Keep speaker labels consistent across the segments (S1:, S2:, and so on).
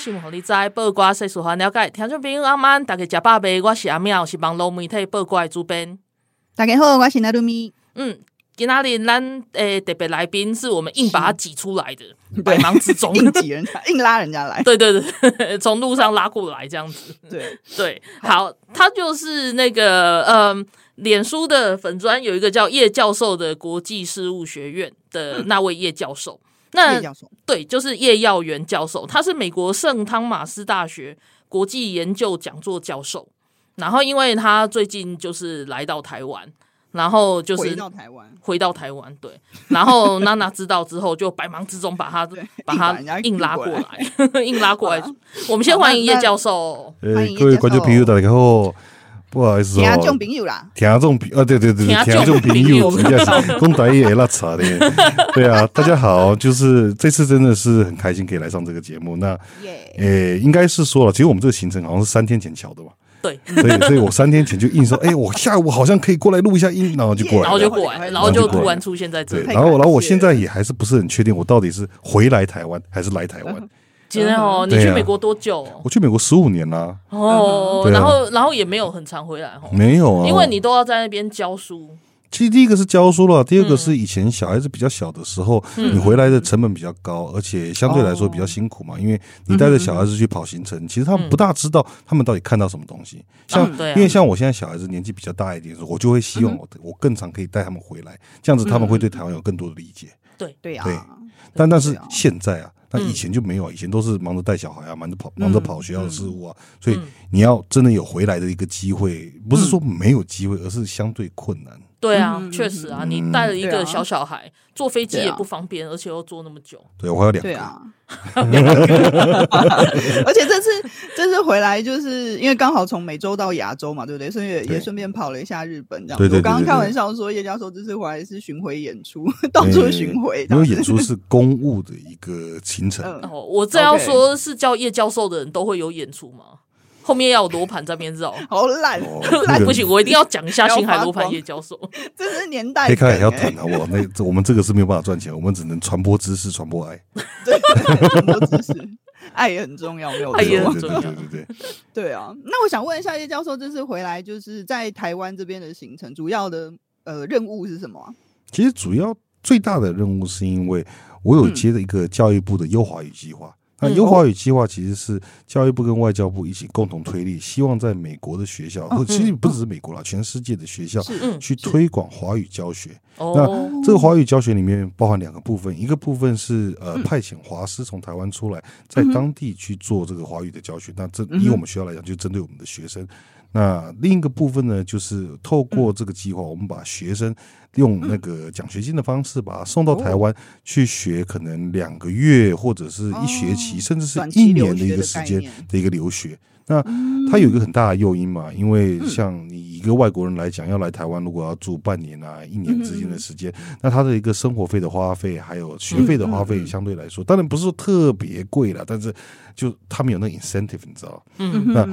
S1: 新闻，互你知；报挂世事，互咱了解。
S2: 听众朋友，阿曼，大家食饱未？我是阿妙，是网络媒体报瓜的主编。
S3: 大家好，我是奈鲁米。
S2: 嗯，今仔日咱诶特别来宾是我们硬把他挤出来的，百忙之中
S3: 硬挤人家，硬拉人家来。
S2: 对 对对，从路上拉过来这样子。
S3: 对
S2: 对，好，他就是那个嗯，脸书的粉砖有一个叫叶教授的国际事务学院的那位叶教授。那对，就是叶耀元教授，他是美国圣汤马斯大学国际研究讲座教授。然后，因为他最近就是来到台湾，然后就是
S3: 回到台湾，
S2: 回到台湾，对。然后娜娜知道之后，就百忙之中把他 把他硬拉过来，硬拉过来。我们先欢迎叶教授。
S4: 诶，各位观众朋友，大家好。不好意思哦，
S3: 听众朋友啦，
S4: 听众朋啊，对对对，听众朋友，人家 是讲台语也拉扯的，对啊，大家好，就是这次真的是很开心可以来上这个节目。那，诶，应该是说了，其实我们这个行程好像是三天前敲的吧，
S2: 对，
S4: 所以所以我三天前就硬说，哎，我下午好像可以过来录一下音，然后就过来，
S2: 然后就过来，然后就突然出现在这里，
S4: 然后然后我现在也还是不是很确定，我到底是回来台湾还是来台湾。
S2: 今天哦，你去美国多久？
S4: 我去美国十五年啦。
S2: 哦，然后然后也没有很常回来哦。
S4: 没有啊，
S2: 因为你都要在那边教书。
S4: 其实第一个是教书了，第二个是以前小孩子比较小的时候，你回来的成本比较高，而且相对来说比较辛苦嘛。因为你带着小孩子去跑行程，其实他们不大知道他们到底看到什么东西。像因为像我现在小孩子年纪比较大一点的时候，我就会希望我我更常可以带他们回来，这样子他们会对台湾有更多的理解。
S2: 对
S3: 对啊。
S4: 对，但但是现在啊。那以前就没有，以前都是忙着带小孩啊，忙着跑，忙着跑学校的事务啊，所以你要真的有回来的一个机会，不是说没有机会，而是相对困难。
S2: 对啊，确实啊，你带了一个小小孩，坐飞机也不方便，而且又坐那么久。
S4: 对，我还有两个。
S3: 对啊，而且这次这次回来，就是因为刚好从美洲到亚洲嘛，对不对？所以也也顺便跑了一下日本，这样子。我刚刚开玩笑说，叶教授这次回来是巡回演出，到处巡回。
S4: 因为演出是公务的一个行程。
S2: 哦，我这要说是叫叶教授的人都会有演出吗？后面要有罗盘在边绕，
S3: 好烂，
S2: 烂不行，我一定要讲一下星海罗盘叶教授，
S3: 这是年代。
S4: 可以看也要谈好不好？那我们这个是没有办法赚钱，我们只能传播知识，传播爱。
S3: 对，传播知识，爱也很重要，没有错。
S2: 爱也很重要，
S4: 对对对。
S3: 对啊，那我想问一下叶教授，这次回来就是在台湾这边的行程，主要的呃任务是什么啊？
S4: 其实主要最大的任务是因为我有接了一个教育部的优华语计划。那优华语计划其实是教育部跟外交部一起共同推力，希望在美国的学校，或其实不只是美国啦，全世界的学校去推广华语教学。那这个华语教学里面包含两个部分，一个部分是呃派遣华师从台湾出来，在当地去做这个华语的教学。那这以我们学校来讲，就针对我们的学生。那另一个部分呢，就是透过这个计划，我们把学生用那个奖学金的方式，把他送到台湾去学，可能两个月或者是一学期，甚至是一年的一个时间的一个留学。那它有一个很大的诱因嘛，因为像你一个外国人来讲，要来台湾，如果要住半年啊、一年之间的时间，那他的一个生活费的花费，还有学费的花费，相对来说，当然不是说特别贵了，但是就他们有那 incentive，你知道？嗯，那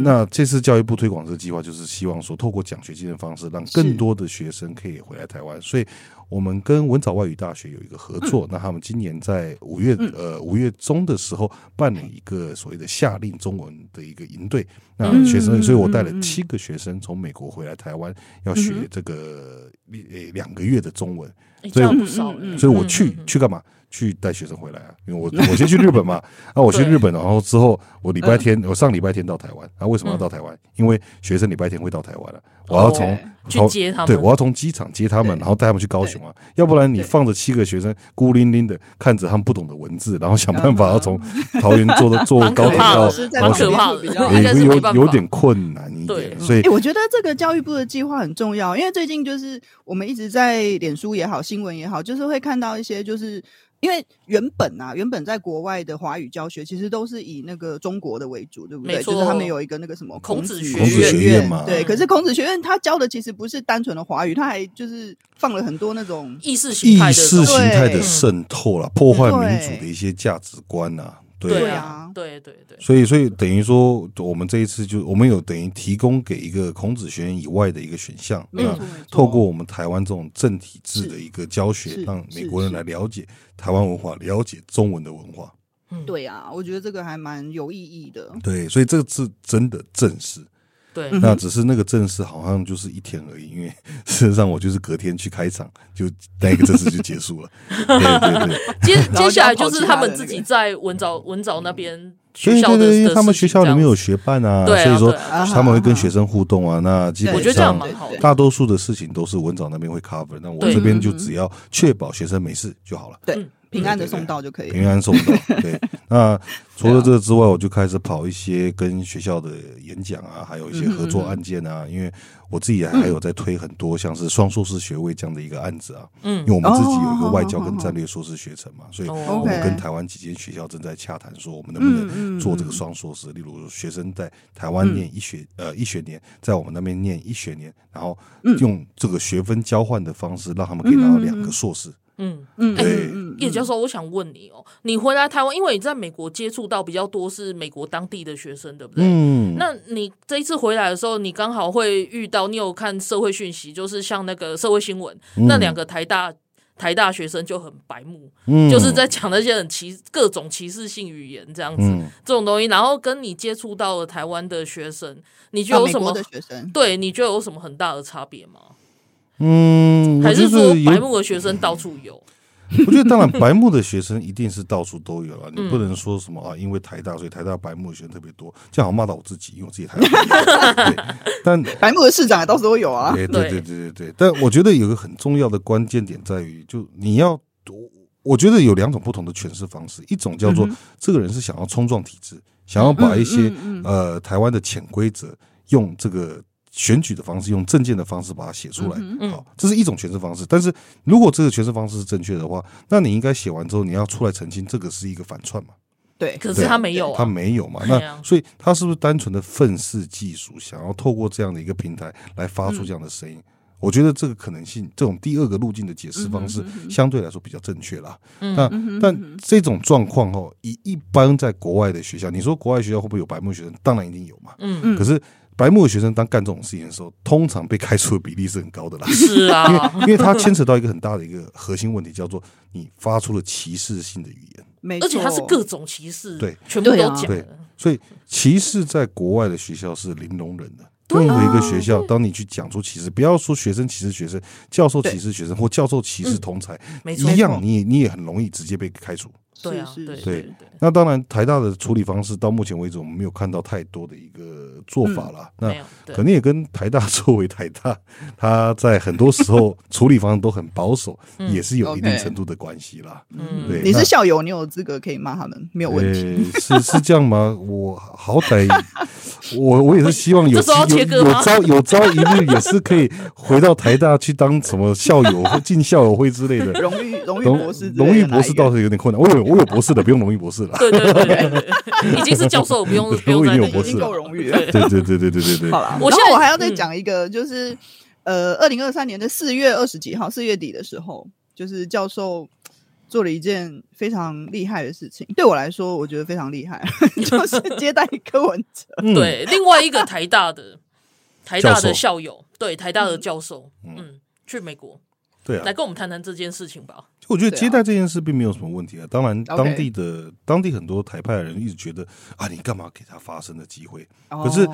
S4: 那这次教育部推广这个计划，就是希望说，透过奖学金的方式，让更多的学生可以回来台湾，所以。我们跟文藻外语大学有一个合作，那他们今年在五月呃五月中的时候办了一个所谓的夏令中文的一个营队，那学生，所以我带了七个学生从美国回来台湾，要学这个呃两个月的中文。所以所以我去去干嘛？去带学生回来啊，因为我我先去日本嘛，啊，我去日本，然后之后我礼拜天我上礼拜天到台湾，啊，为什么要到台湾？因为学生礼拜天会到台湾了，我要从
S2: 去接他们，
S4: 对，我要从机场接他们，然后带他们去高雄啊，要不然你放着七个学生孤零零的看着他们不懂的文字，然后想办法要从桃园坐的 坐高铁到高雄，有有点困难一点，所以
S3: 我觉得这个教育部的计划很重要，因为最近就是我们一直在脸书也好，新闻也好，就是会看到一些就是。因为原本啊，原本在国外的华语教学其实都是以那个中国的为主，对不对？就是他们有一个那个什么孔子学院嘛。对，可是孔子学院他教的其实不是单纯的华语，他还就是放了很多那种
S2: 意识形态
S4: 意识形态的渗透了，破坏民主的一些价值观啊。
S2: 对啊，对对对，
S4: 所以所以等于说，我们这一次就我们有等于提供给一个孔子学院以外的一个选项，那透过我们台湾这种正体制的一个教学，让美国人来了解台湾文化，了解中文的文化。
S3: 嗯，对啊，我觉得这个还蛮有意义的。
S4: 对，所以这个是真的正式。
S2: 对，
S4: 那只是那个正式好像就是一天而已，因为 事实上我就是隔天去开场，就那个正式就结束了。对对对，
S2: 接接下来就是他们自己在文藻文藻那边学校的，
S4: 对对对，因为他们学校里面有学办啊，所以说他们会跟学生互动啊。那基本上大多数的事情都是文藻那边会 cover，那我这边就只要确保学生没事就好了。
S3: 对。平安的送到就可以，
S4: 平安送到。对，那除了这个之外，我就开始跑一些跟学校的演讲啊，还有一些合作案件啊。因为我自己还有在推很多像是双硕士学位这样的一个案子啊。嗯，因为我们自己有一个外交跟战略硕士学程嘛，所以我们跟台湾几间学校正在洽谈，说我们能不能做这个双硕士。例如，学生在台湾念一学呃一学年，在我们那边念一学年，然后用这个学分交换的方式，让他们可以拿到两个硕士。
S2: 嗯。嗯，对，叶教授，我想问你哦，你回来台湾，因为你在美国接触到比较多是美国当地的学生，对不对？嗯，那你这一次回来的时候，你刚好会遇到，你有看社会讯息，就是像那个社会新闻，那两个台大台大学生就很白目，嗯，就是在讲那些很歧各种歧视性语言这样子，这种东西，然后跟你接触到了台湾的学生，你觉得有什么？学生。对，你觉得有什么很大的差别吗？
S4: 嗯，
S2: 还是说白目的学生到处有？
S4: 我觉得当然，白目的学生一定是到处都有啊。你不能说什么啊，因为台大，所以台大白目的学生特别多，这样好骂到我自己，因为我自己台大。对，但
S3: 白目的市长也到处都有啊。
S4: 对对对对对。但我觉得有个很重要的关键点在于，就你要，我觉得有两种不同的诠释方式，一种叫做这个人是想要冲撞体制，想要把一些呃台湾的潜规则用这个。选举的方式，用证件的方式把它写出来，嗯、好，这是一种诠释方式。但是如果这个诠释方式是正确的话，那你应该写完之后，你要出来澄清，这个是一个反串嘛？
S3: 对，
S2: 可是他没有、啊，
S4: 他没有嘛？那所以他是不是单纯的愤世嫉俗，想要透过这样的一个平台来发出这样的声音？嗯、我觉得这个可能性，这种第二个路径的解释方式，相对来说比较正确啦。嗯、那但这种状况哦，以一般在国外的学校，你说国外学校会不会有白目学生？当然一定有嘛。嗯嗯，可是。白目的学生当干这种事情的时候，通常被开除的比例是很高的啦。
S2: 是啊，
S4: 因为因为它牵扯到一个很大的一个核心问题，叫做你发出了歧视性的语言，
S3: 没错，
S2: 而且它是各种歧视，
S4: 对，
S2: 全部都讲。
S4: 对，所以歧视在国外的学校是零容忍的。任何一个学校，当你去讲出歧视，不要说学生歧视学生，教授歧视学生，或教授歧视同才，一样，你也你也很容易直接被开除。
S2: 对啊，对对。
S4: 那当然，台大的处理方式到目前为止，我们没有看到太多的一个做法了。那肯定也跟台大作为台大，他在很多时候处理方式都很保守，也是有一定程度的关系啦。嗯，对。
S3: 你是校友，你有资格可以骂他们，没有问题。
S4: 是是这样吗？我好歹，我我也是 希望有有有朝有朝一日也是可以回到台大去当什么校友或进校友会之类的。
S3: 荣誉荣誉博士，
S4: 荣誉博士倒是有点困难。我有我有博士的，不用荣誉博士了。
S2: 对对对对，已经是教授，不用 不用再，已
S3: 经够荣誉了。
S4: 对对对对对对对。
S3: 好了，我现在我还要再讲一个，就是呃，二零二三年的四月二十几号，四月底的时候，就是教授做了一件非常厉害的事情。对我来说，我觉得非常厉害，就是接待柯文哲。
S2: 对，另外一个台大的台大的校友，对台大的教授，嗯，去美国。
S4: 对啊，
S2: 来跟我们谈谈这件事情吧。
S4: 我觉得接待这件事并没有什么问题啊。当然，当地的当地很多台派的人一直觉得啊，你干嘛给他发声的机会？可是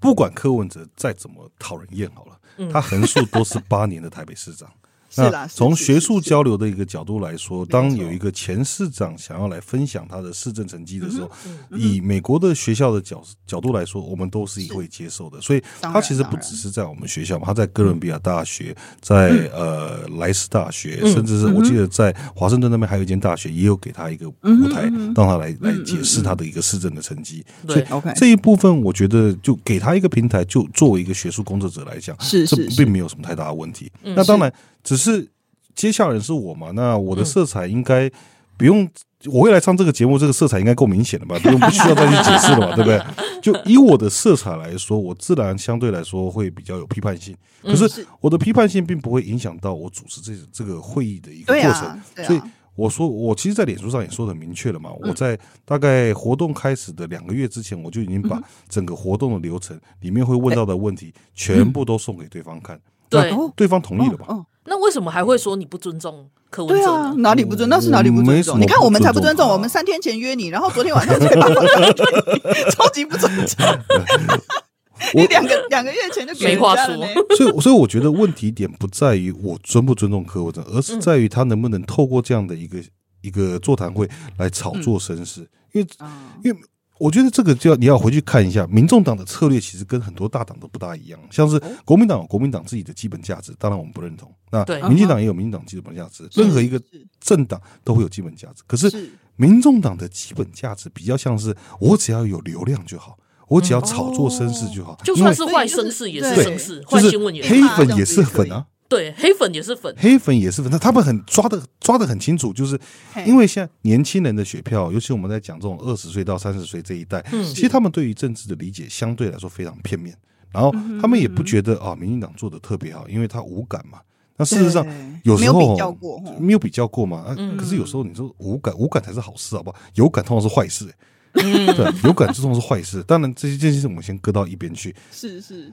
S4: 不管柯文哲再怎么讨人厌，好了，他横竖都是八年的台北市长，那从学术交流的一个角度来说，当有一个前市长想要来分享他的市政成绩的时候，以美国的学校的角角度来说，我们都是会接受的。所以，他其实不只是在我们学校嘛，他在哥伦比亚大学，在呃莱斯大学，甚至是我记得在华盛顿那边还有一间大学，也有给他一个舞台，让他来来解释他的一个市政的成绩。所以，这一部分我觉得就给他一个平台，就作为一个学术工作者来讲，是这并没有什么太大的问题。那当然。只是接下人是我嘛？那我的色彩应该不用，我未来上这个节目，这个色彩应该够明显的吧？不用不需要再去解释了嘛？对不对？就以我的色彩来说，我自然相对来说会比较有批判性。可是我的批判性并不会影响到我主持这这个会议的一个过程。所以我说，我其实，在脸书上也说的很明确了嘛。我在大概活动开始的两个月之前，我就已经把整个活动的流程里面会问到的问题全部都送给对方看。对，对方同意了吧？
S2: 那为什么还会说你不尊重柯文哲？
S3: 啊、哪里不尊？那是哪里不尊重？你看我们才不尊重。我们三天前约你，然后昨天晚上才把超级不尊重。你两个两个月前就
S2: 没话说。
S4: 所以，所以我觉得问题点不在于我尊不尊重柯文哲，而是在于他能不能透过这样的一个一个座谈会来炒作声势。因为，因为。我觉得这个就要你要回去看一下，民众党的策略其实跟很多大党都不大一样。像是国民党有国民党自己的基本价值，当然我们不认同。那民进党也有民进党基本价值，任何一个政党都会有基本价值。可是民众党的基本价值比较像是我只要有流量就好，我只要炒作声势就好，
S2: 就算是坏声势也是声势，坏新闻也是
S4: 黑粉也是粉啊。
S2: 对，黑粉也是粉，
S4: 黑粉也是粉。那他们很抓的抓的很清楚，就是因为现在年轻人的选票，尤其我们在讲这种二十岁到三十岁这一代，其实他们对于政治的理解相对来说非常片面。然后他们也不觉得啊，民进党做的特别好，因为他无感嘛。那事实上有时候没有比较过，没有比较过嘛。可是有时候你说无感，无感才是好事，好不好？有感通常是坏事，对，有感通常是坏事。当然这些这些事我们先搁到一边去。是是，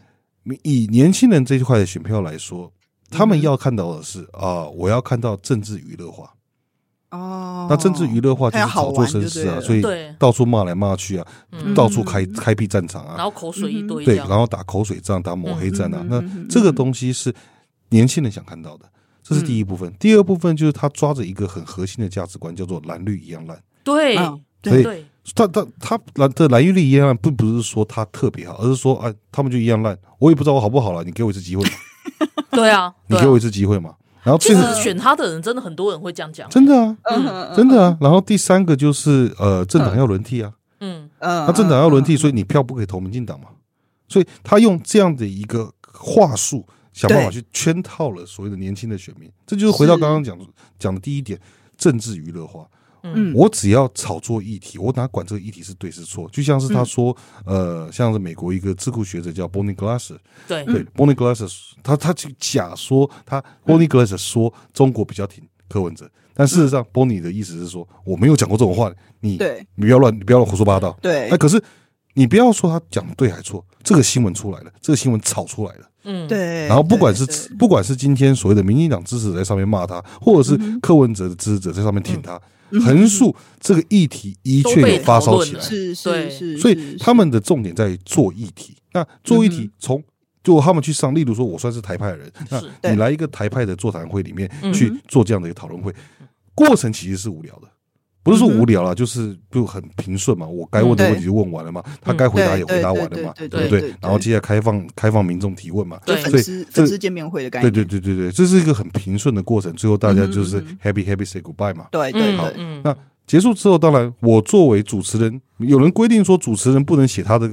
S4: 以年轻人这一块的选票来说。他们要看到的是啊，我要看到政治娱乐化哦。那政治娱乐化就是炒作声势啊，所以到处骂来骂去啊，到处开开辟战场啊，
S2: 然后口水一堆，
S4: 对，然后打口水仗、打抹黑战啊。那这个东西是年轻人想看到的，这是第一部分。第二部分就是他抓着一个很核心的价值观，叫做蓝绿一样烂。
S2: 对，
S4: 所以他他他蓝的蓝绿一样烂，并不是说他特别好，而是说啊，他们就一样烂。我也不知道我好不好了，你给我一次机会。
S2: 对啊，
S4: 你给我一次机会嘛。然后
S2: 其实选他的人真的很多人会这样讲，
S4: 真的啊，嗯，真的啊。然后第三个就是呃，政党要轮替啊，嗯嗯，那政党要轮替，所以你票不可以投民进党嘛。所以他用这样的一个话术，想办法去圈套了所谓的年轻的选民。这就是回到刚刚讲讲的第一点，政治娱乐化。嗯，我只要炒作议题，我哪管这个议题是对是错？就像是他说，呃，像是美国一个智库学者叫 Bonnie Glaser，对。对，Bonnie Glaser，他他就假说他 Bonnie Glaser 说中国比较挺柯文哲，但事实上 Bonnie 的意思是说我没有讲过这种话，你对，你不要乱，你不要乱胡说八道。对，那可是你不要说他讲对还错，这个新闻出来了，这个新闻炒出来了，嗯，对。然后不管是不管是今天所谓的民进党支持者在上面骂他，或者是柯文哲的支持者在上面挺他。横竖这个议题一确有发烧起来，是是是，所以他们的重点在于做议题。那做议题，从就他们去上，例如说，我算是台派的人，那你来一个台派的座谈会里面去做这样的一个讨论会，过程其实是无聊的。不是说无聊了，就是就很平顺嘛。我该问的问题就问完了嘛，他该回答也回答完了嘛，对不对？然后接下来开放开放民众提问嘛，
S3: 对，粉丝粉丝见面会的概念。
S4: 对对对对对，这是一个很平顺的过程。最后大家就是 happy happy say goodbye 嘛。
S3: 对对，
S4: 好。那结束之后，当然我作为主持人，有人规定说主持人不能写他的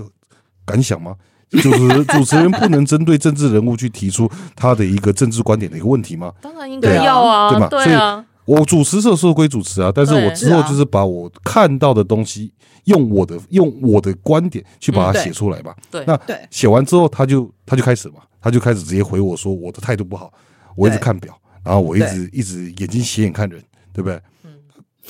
S4: 感想吗？就是主持人不能针对政治人物去提出他的一个政治观点的一个问题吗？
S2: 当然应该要啊，
S4: 对吗？
S2: 对啊。
S4: 我主持社时候归主持啊，但是我之后就是把我看到的东西用我的用我的观点去把它写出来嘛。对，那写完之后他就他就开始嘛，他就开始直接回我说我的态度不好，我一直看表，然后我一直一直眼睛斜眼看人，对不对？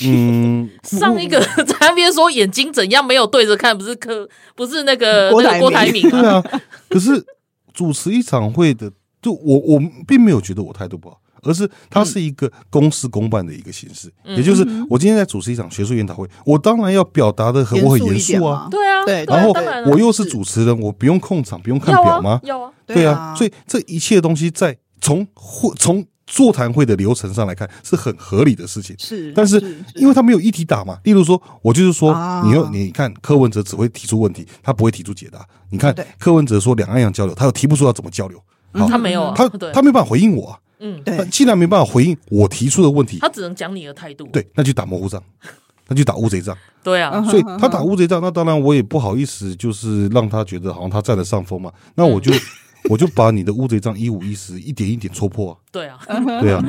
S4: 嗯，
S2: 上一个在那边说眼睛怎样没有对着看，不是柯不是那个那个郭台铭
S4: 对啊，可是主持一场会的，就我我并没有觉得我态度不好。而是它是一个公事公办的一个形式，也就是我今天在主持一场学术研讨会，我当然要表达的很我很严肃啊，
S2: 对啊，
S4: 对，然后我又是主持人，我不用控场，不用看表吗？
S2: 要啊，
S4: 对啊，所以这一切东西在从会从座谈会的流程上来看是很合理的事情。
S3: 是，
S4: 但是因为他没有议题打嘛，例如说，我就是说，你要你看柯文哲只会提出问题，他不会提出解答。你看柯文哲说两岸要交流，他又提不出要怎么交流，
S2: 他没有，
S4: 他他没办法回应我啊。
S2: 嗯，
S4: 对，既然没办法回应我提出的问题，
S2: 他只能讲你的态度。
S4: 对，那就打模糊仗，那就打乌贼仗。
S2: 对啊，
S4: 所以他打乌贼仗，那当然我也不好意思，就是让他觉得好像他占了上风嘛。那我就 我就把你的乌贼仗一五一十一点一点戳破啊。
S2: 对啊，
S4: 对啊。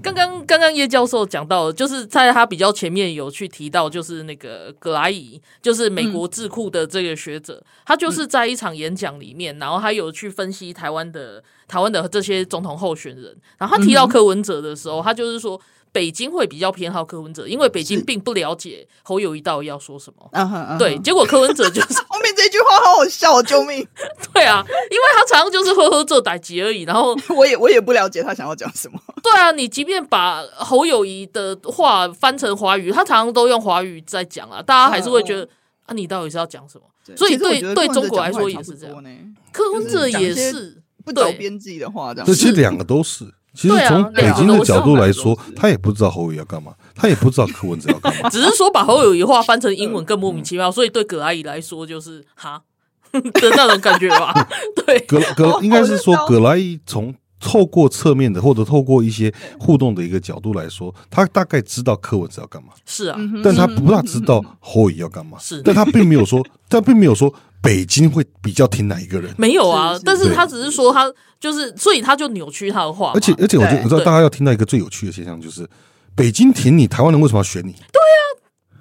S2: 刚刚刚刚叶教授讲到，就是在他比较前面有去提到，就是那个葛莱伊，就是美国智库的这个学者，他就是在一场演讲里面，然后他有去分析台湾的台湾的这些总统候选人，然后他提到柯文哲的时候，他就是说。北京会比较偏好柯文哲，因为北京并不了解侯友谊到底要说什么。Uh huh, uh huh. 对，结果柯文哲就是
S3: 后面这句话好好笑，救命！
S2: 对啊，因为他常常就是呵呵这歹机而已。然后
S3: 我也我也不了解他想要讲什么。
S2: 对啊，你即便把侯友谊的话翻成华语，他常常都用华语在讲啊，大家还是会觉得、uh huh. 啊，你到底是要讲什么？所以对对中国来说也是这样。柯文哲也是
S3: 不着边际的话，这样。
S4: 这其实两个都是。其实从北京的角度来说，他也不知道侯友宜要干嘛，他也不知道柯文哲要干嘛，
S2: 只是说把侯友谊话翻成英文更莫名其妙，所以对葛阿姨来说就是哈？的那种感觉吧。对，
S4: 葛葛应该是说葛阿姨从透过侧面的或者透过一些互动的一个角度来说，他大概知道柯文哲要干嘛，
S2: 是啊，
S4: 但他不大知道侯友宜要干嘛，是，但他并没有说，他并没有说。北京会比较听哪一个人？
S2: 没有啊，但是他只是说他就是，所以他就扭曲他的话。
S4: 而且而且，我觉得你知道，大家要听到一个最有趣的现象，就是北京挺你，台湾人为什么要选你？对
S2: 啊，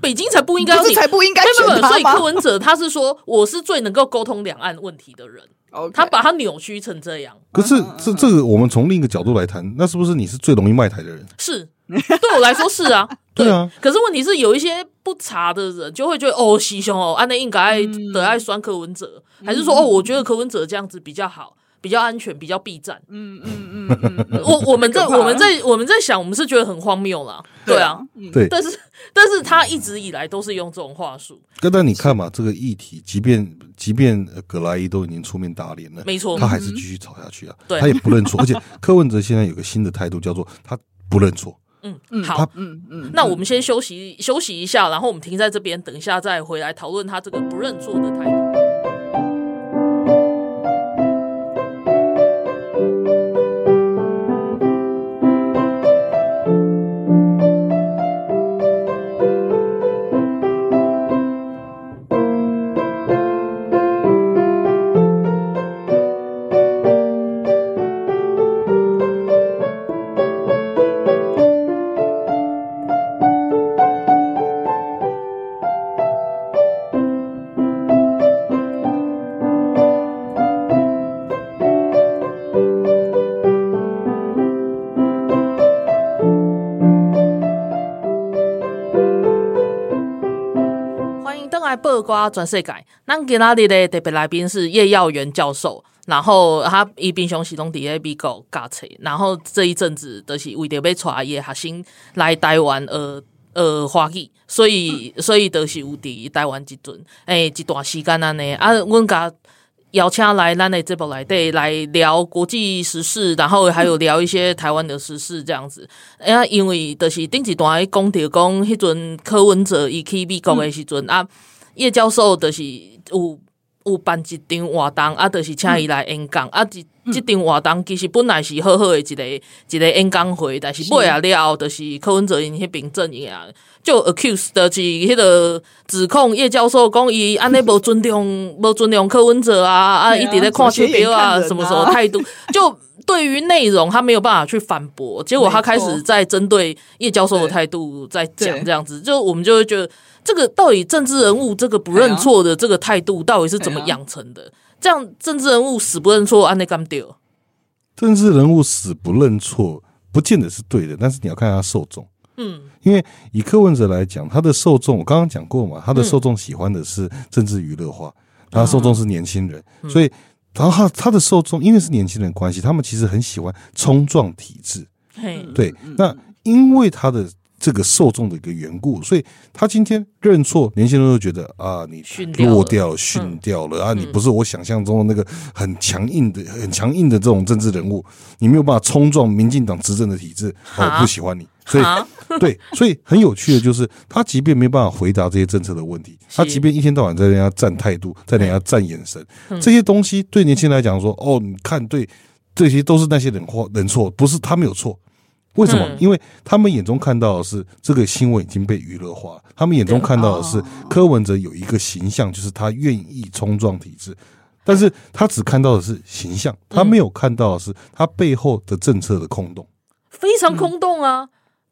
S2: 北京才不应该，
S3: 不是才不应该选他吗？
S2: 所以柯文哲他是说，我是最能够沟通两岸问题的人。他把他扭曲成这样。
S4: 可是这这个，我们从另一个角度来谈，那是不是你是最容易卖台的人？
S2: 是，对我来说是啊。对啊。可是问题是，有一些不查的人就会觉得，哦，西兄哦，安内应该得爱酸柯文哲，还是说，哦，我觉得柯文哲这样子比较好。比较安全，比较避战。嗯嗯嗯嗯，我我们在我们在我们在想，我们是觉得很荒谬啦。对啊，
S4: 对。
S2: 但是但是他一直以来都是用这种话术。
S4: 但但你看嘛，这个议题，即便即便葛莱伊都已经出面打脸了，
S2: 没错，
S4: 他还是继续吵下去啊。对，他也不认错，而且柯文哲现在有个新的态度，叫做他不认错。
S2: 嗯嗯，好，嗯嗯。那我们先休息休息一下，然后我们停在这边，等一下再回来讨论他这个不认错的态度。瓜全世界，咱今仔日的特别来宾是叶耀元教授，然后他伊平常时拢伫咧美国教册，然后这一阵子都是为着要带伊的学生来台湾学学华语，所以所以都是有伫台湾一阵诶、一段时间安尼啊，阮甲邀请来咱的节目内底来聊国际时事，然后还有聊一些台湾的时事这样子。啊，因为就是顶一段讲着讲，迄阵柯文哲伊去美国的时阵啊。叶教授就是有有办一场活动，啊，就是请伊来演讲，啊，即即场活动其实本来是好好的一个一个演讲会，但是尾啊了后，就是柯文哲因迄边阵营啊，就 accuse 的是迄个指控叶教授讲伊安尼无尊重无尊重柯文哲啊，啊，一直咧看手表啊，什么什么态度，就对于内容他没有办法去反驳，结果他开始在针对叶教授的态度在讲这样子，就我们就会觉得。这个到底政治人物这个不认错的这个态度到底是怎么养成的？这样政治人物死不认错，安内干掉？
S4: 政治人物死不认错，不见得是对的，但是你要看他受众。嗯，因为以柯文哲来讲，他的受众我刚刚讲过嘛，他的受众喜欢的是政治娱乐化，他的受众是年轻人，所以然后他他的受众因为是年轻人关系，他们其实很喜欢冲撞体制。嘿，对，那因为他的。这个受众的一个缘故，所以他今天认错，年轻人都觉得啊，你落掉了，逊掉了啊，你不是我想象中的那个很强硬的、很强硬的这种政治人物，你没有办法冲撞民进党执政的体制，我不喜欢你。所以，对，所以很有趣的就是，他即便没办法回答这些政策的问题，他即便一天到晚在人家站态度，在人家站眼神，这些东西对年轻人来讲说，哦，你看，对，这些都是那些人错，人错，不是他们有错。为什么？因为他们眼中看到的是这个新闻已经被娱乐化，他们眼中看到的是柯文哲有一个形象，就是他愿意冲撞体制，但是他只看到的是形象，他没有看到的是他背后的政策的空洞，
S2: 非常空洞啊。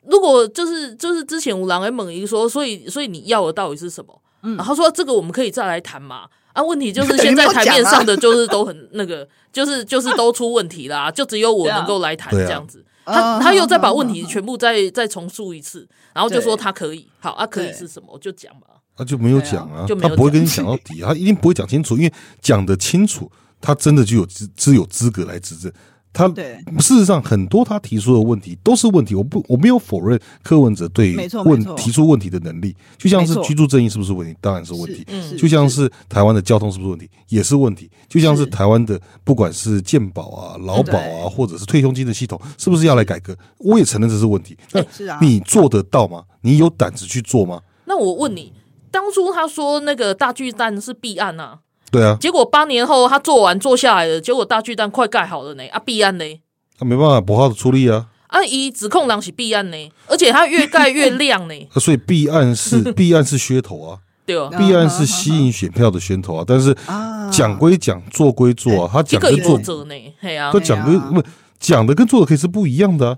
S2: 如果就是就是之前五郎跟猛一说，所以所以你要的到底是什么？嗯，然后说这个我们可以再来谈嘛。啊，问题就是现在台面上的就是都很那个，就是就是都出问题啦，就只有我能够来谈 这样子。他他又再把问题全部再再重述一次，然后就说他可以。好啊，可以是什么？就讲嘛。
S4: 他就没有讲啊，他不会跟你讲到底，他一定不会讲清楚，因为讲得清楚，他真的就有资只有资格来执政。他事实上很多他提出的问题都是问题，我不我没有否认柯文哲对问提出问题的能力，就像是居住正义是不是问题，当然是问题，就像是台湾的交通是不是问题，也是问题，就像是台湾的不管是健保啊、劳保啊，或者是退休金的系统，是不是要来改革？我也承认这是问题，那你做得到吗？你有胆子去做吗？
S2: 那我问你，当初他说那个大巨蛋是弊案啊？
S4: 对啊，结
S2: 果八年后他做完做下来了，结果大巨蛋快盖好了呢，啊，弊案呢？
S4: 他没办法，不好的出力啊。
S2: 啊，一指控人是弊案呢，而且他越盖越亮呢。
S4: 所以弊案是 弊案是噱头啊，
S2: 对啊，
S4: 弊案是吸引选票的噱头啊。但是讲归讲，做归做啊，他讲跟做
S2: 呢，
S4: 他讲跟不讲的跟做的可以是不一样的。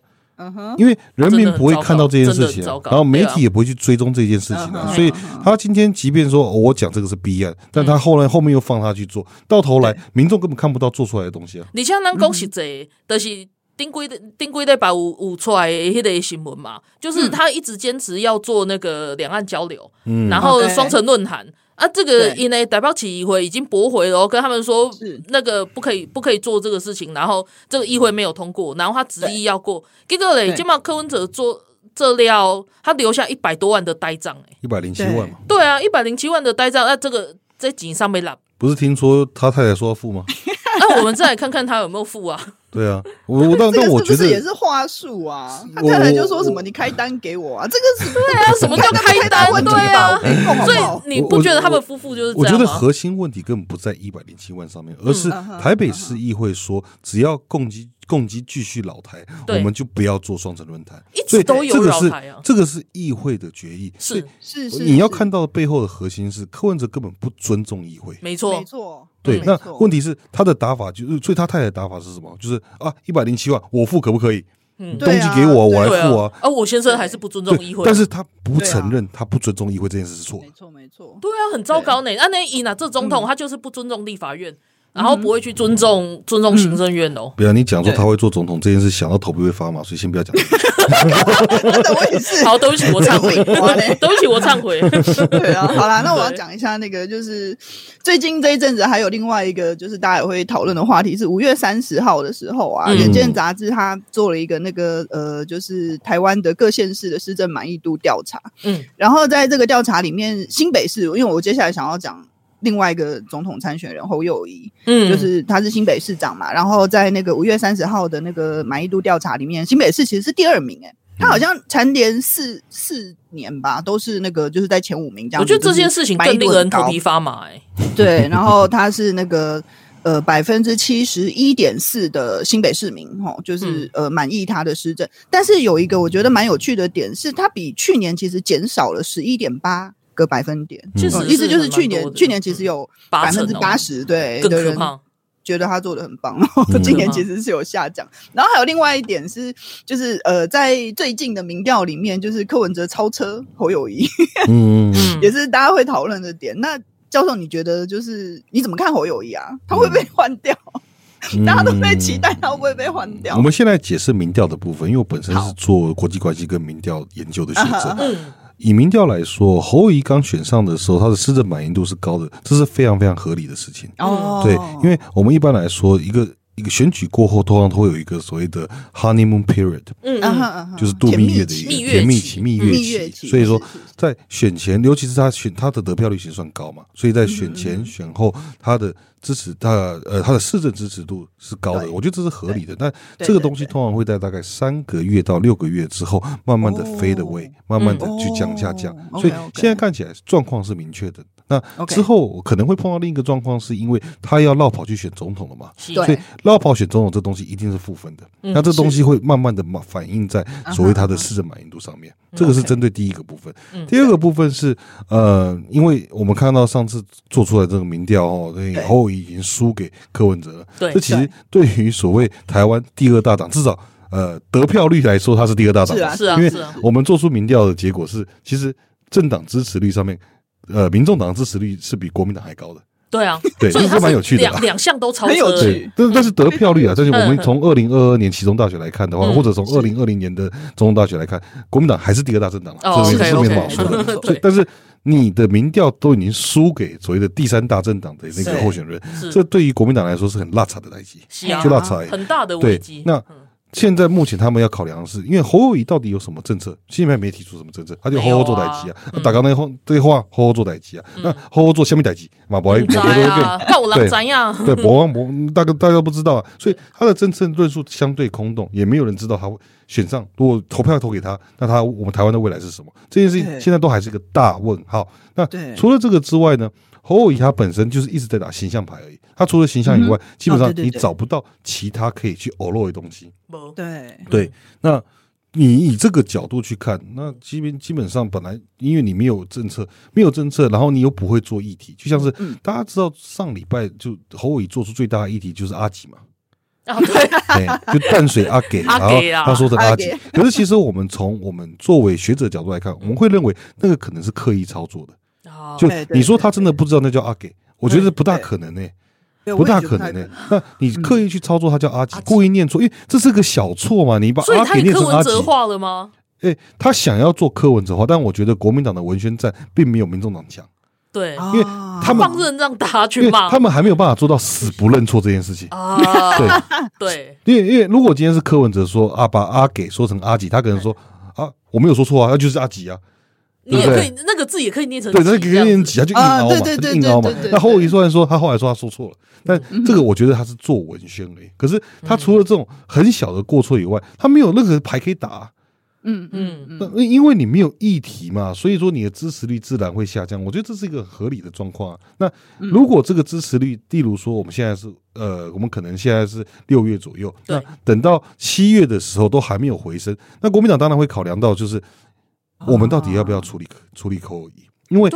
S4: 因为人民不会看到这件事情，然后媒体也不会去追踪这件事情啊，所以他今天即便说我讲这个是弊案，但他后来后面又放他去做，到头来民众根本看不到做出来的东西啊。
S2: 你像咱讲实在，就是丁规的顶规的把有有出来的迄个新闻嘛，就是他一直坚持要做那个两岸交流，然后双城论坛。啊，这个因为代表起议会已经驳回了，跟他们说那个不可以，不可以做这个事情，然后这个议会没有通过，然后他执意要过，结果嘞，今嘛柯文哲做这料，他留下一百多万的呆账，哎，
S4: 一百零七万嘛，
S2: 对啊，一百零七万的呆账，那这个在井上没拿，
S4: 不是听说他太太说要付吗？
S2: 那 我们再来看看他有没有付啊。
S4: 对啊，我我但 但我觉得
S3: 也是话术啊。他太太就说什么你开单给我啊，这个是
S2: 对啊，什么叫开单？对啊，所以你不觉得他们夫妇就是这样？
S4: 我觉得核心问题根本不在一百零七万上面，而是台北市议会说只要共机共机继续老台，我们就不要做双城论坛。
S2: 一直都有老台啊，
S4: 这个是议会的决议。
S2: 是是是，
S4: 你要看到的背后的核心是柯文哲根本不尊重议会。
S2: 没错没
S3: 错。
S4: 对，那问题是他的打法就是，所以他太太的打法是什么？就是啊，一百零七万我付可不可以？嗯，登记给我，我来付啊。
S2: 啊，我先生还是不尊重议会，
S4: 但是他不承认他不尊重议会这件事是错。
S3: 没错没错，
S2: 对啊，很糟糕呢。啊，那以那这总统他就是不尊重立法院。然后不会去尊重尊重行政院哦。
S4: 不要你讲说他会做总统这件事，想到头皮会发麻，所以先不要讲。
S3: 我也是。
S2: 好，对不起，我忏悔。对不起，我忏悔。
S3: 对啊，好啦，那我要讲一下那个，就是最近这一阵子还有另外一个，就是大家也会讨论的话题是五月三十号的时候啊，《远见》杂志他做了一个那个呃，就是台湾的各县市的市政满意度调查。嗯。然后在这个调查里面，新北市，因为我接下来想要讲。另外一个总统参选人侯友宜，嗯，就是他是新北市长嘛，然后在那个五月三十号的那个满意度调查里面，新北市其实是第二名，哎，他好像蝉联四四年吧，都是那个就是在前五名这样。
S2: 我觉得这件事情更令人头皮发麻，哎，
S3: 对，然后他是那个 呃百分之七十一点四的新北市民，哈，就是呃满意他的施政，但是有一个我觉得蛮有趣的点是，他比去年其实减少了十一点八。个百分点，
S2: 其实
S3: 意思就是去年去年其实有百分之八十对的人觉得他做的很棒，然后 今年其实是有下降。然后还有另外一点是，就是呃，在最近的民调里面，就是柯文哲超车侯友谊，嗯，也是大家会讨论的点。那教授，你觉得就是你怎么看侯友谊啊？他会被换掉？大家都在期待他会不会被换掉？
S4: 我们现在解释民调的部分，因为我本身是做国际关系跟民调研究的学者。以民调来说，侯友宜刚选上的时候，他的施政满意度是高的，这是非常非常合理的事情。哦，对，因为我们一般来说，一个一一个选举过后，通常都会有一个所谓的 honeymoon period，
S2: 嗯
S3: 嗯，
S4: 就是度蜜月的一个甜蜜期、蜜月期。所以说，在选前，尤其是他选他的得票率其实算高嘛，所以在选前、选后，他的支持他呃他的市政支持度是高的，我觉得这是合理的。但这个东西通常会在大概三个月到六个月之后，慢慢的 fade away，慢慢的去降下降。所以现在看起来状况是明确的。那之后可能会碰到另一个状况，是因为他要绕跑去选总统了嘛？所以绕跑选总统这东西一定是负分的。那这东西会慢慢的反映在所谓他的市政满意度上面。这个是针对第一个部分。第二个部分是呃，因为我们看到上次做出来这个民调哦，侯友宜已经输给柯文哲了。这其实对于所谓台湾第二大党，至少呃得票率来说，他是第二大党。
S2: 是啊，是啊。
S4: 因为我们做出民调的结果是，其实政党支持率上面。呃，民众党的支持率是比国民党还高的。
S2: 对啊，
S4: 对，这是蛮有趣的。
S2: 两两项都超车。
S4: 对，但是但是得票率啊，这是我们从二零二二年其中大选来看的话，或者从二零二零年的总统大选来看，国民党还是第二大政党了。这是没什么好说的。所以，但是你的民调都已经输给所谓的第三大政党的那个候选人，这对于国民党来说是很拉差的代际，就拉差
S2: 很大的危机。
S4: 那。现在目前他们要考量的是，因为侯友宜到底有什么政策，现在没提出什么政策，他就好好做代志啊。打刚那话对话，好好做代志啊。那好好做虾米代志嘛？不会，别都变。
S2: 对，怎样？
S4: 对，博王博，大概大家都不知道啊。所以他的政策论述相对空洞，也没有人知道他会选上。如果投票投给他，那他我们台湾的未来是什么？这件事情现在都还是一个大问号。那除了这个之外呢？侯友宜他本身就是一直在打形象牌而已，他除了形象以外，基本上你找不到其他可以去欧露的东西。
S3: 对。
S4: 对，那你以这个角度去看，那基本基本上本来因为你没有政策，没有政策，然后你又不会做议题，就像是大家知道上礼拜就侯伟做出最大的议题就是阿吉嘛，
S2: 啊对，
S4: 就淡水阿给，然后他说的阿给，可是其实我们从我们作为学者角度来看，我们会认为那个可能是刻意操作的。就你说他真的不知道那叫阿给，我觉得不大可能呢，不大可能呢。那你刻意去操作他叫阿吉，故意念错，因为这是个小错嘛。你把阿给念成阿吉
S2: 化了吗？
S4: 哎，他想要做柯文哲化，但我觉得国民党的文宣战并没有民众党强。
S2: 对，
S4: 因为他们
S2: 放任让大家去骂，
S4: 他们还没有办法做到死不认错这件事情
S2: 啊。对对，
S4: 因为因为如果今天是柯文哲说啊，把阿给说成阿吉，他可能说啊，我没有说错啊，那就是阿吉啊。
S2: 你也可以，那个字也可以念成
S4: 对，那个可以念成几啊，就硬凹嘛，硬凹嘛。那侯友宜虽然说他后来说他说错了，但这个我觉得他是做文宣而已。可是他除了这种很小的过错以外，他没有任何牌可以打。
S2: 嗯嗯嗯。
S4: 那因为你没有议题嘛，所以说你的支持率自然会下降。我觉得这是一个合理的状况。那如果这个支持率，例如说我们现在是呃，我们可能现在是六月左右，那等到七月的时候都还没有回升，那国民党当然会考量到就是。我们到底要不要处理处理侯友宜？因为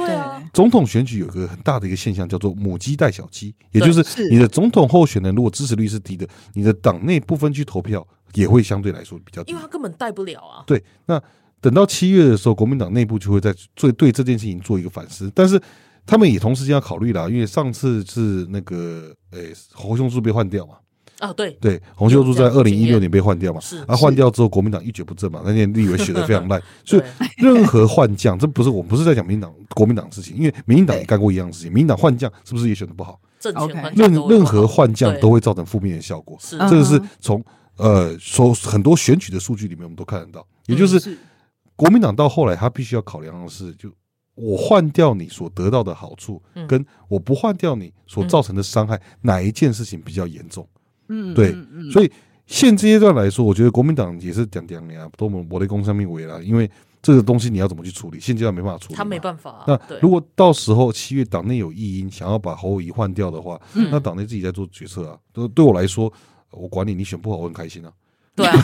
S4: 总统选举有个很大的一个现象叫做母鸡带小鸡，也就是你的总统候选人如果支持率是低的，你的党内不分区投票也会相对来说比较低，
S2: 因为他根本带不了啊。
S4: 对，那等到七月的时候，国民党内部就会在做对这件事情做一个反思，但是他们也同时间要考虑了，因为上次是那个诶侯兄树被换掉嘛。
S2: 啊，对。
S4: 对，洪秀柱在二零一六年被换掉嘛，是啊，换掉之后国民党一蹶不振嘛，那年立委选的非常烂，所以任何换将，这不是我们不是在讲民党国民党事情，因为民进党也干过一样的事情，民进党换将是不是也选的不好？任任何换将都会造成负面的效果，这个是从呃说很多选举的数据里面我们都看得到，也就是国民党到后来他必须要考量的是，就我换掉你所得到的好处，跟我不换掉你所造成的伤害，哪一件事情比较严重？嗯，对，所以现阶段来说，我觉得国民党也是讲讲呀，多么我的工上面为了，因为这个东西你要怎么去处理，现阶段没办法处理，
S2: 他没办法。
S4: 那如果到时候七月党内有异音，想要把侯友谊换掉的话，那党内自己在做决策啊。都对我来说，我管你，你选不好，我很开心啊。
S2: 对啊，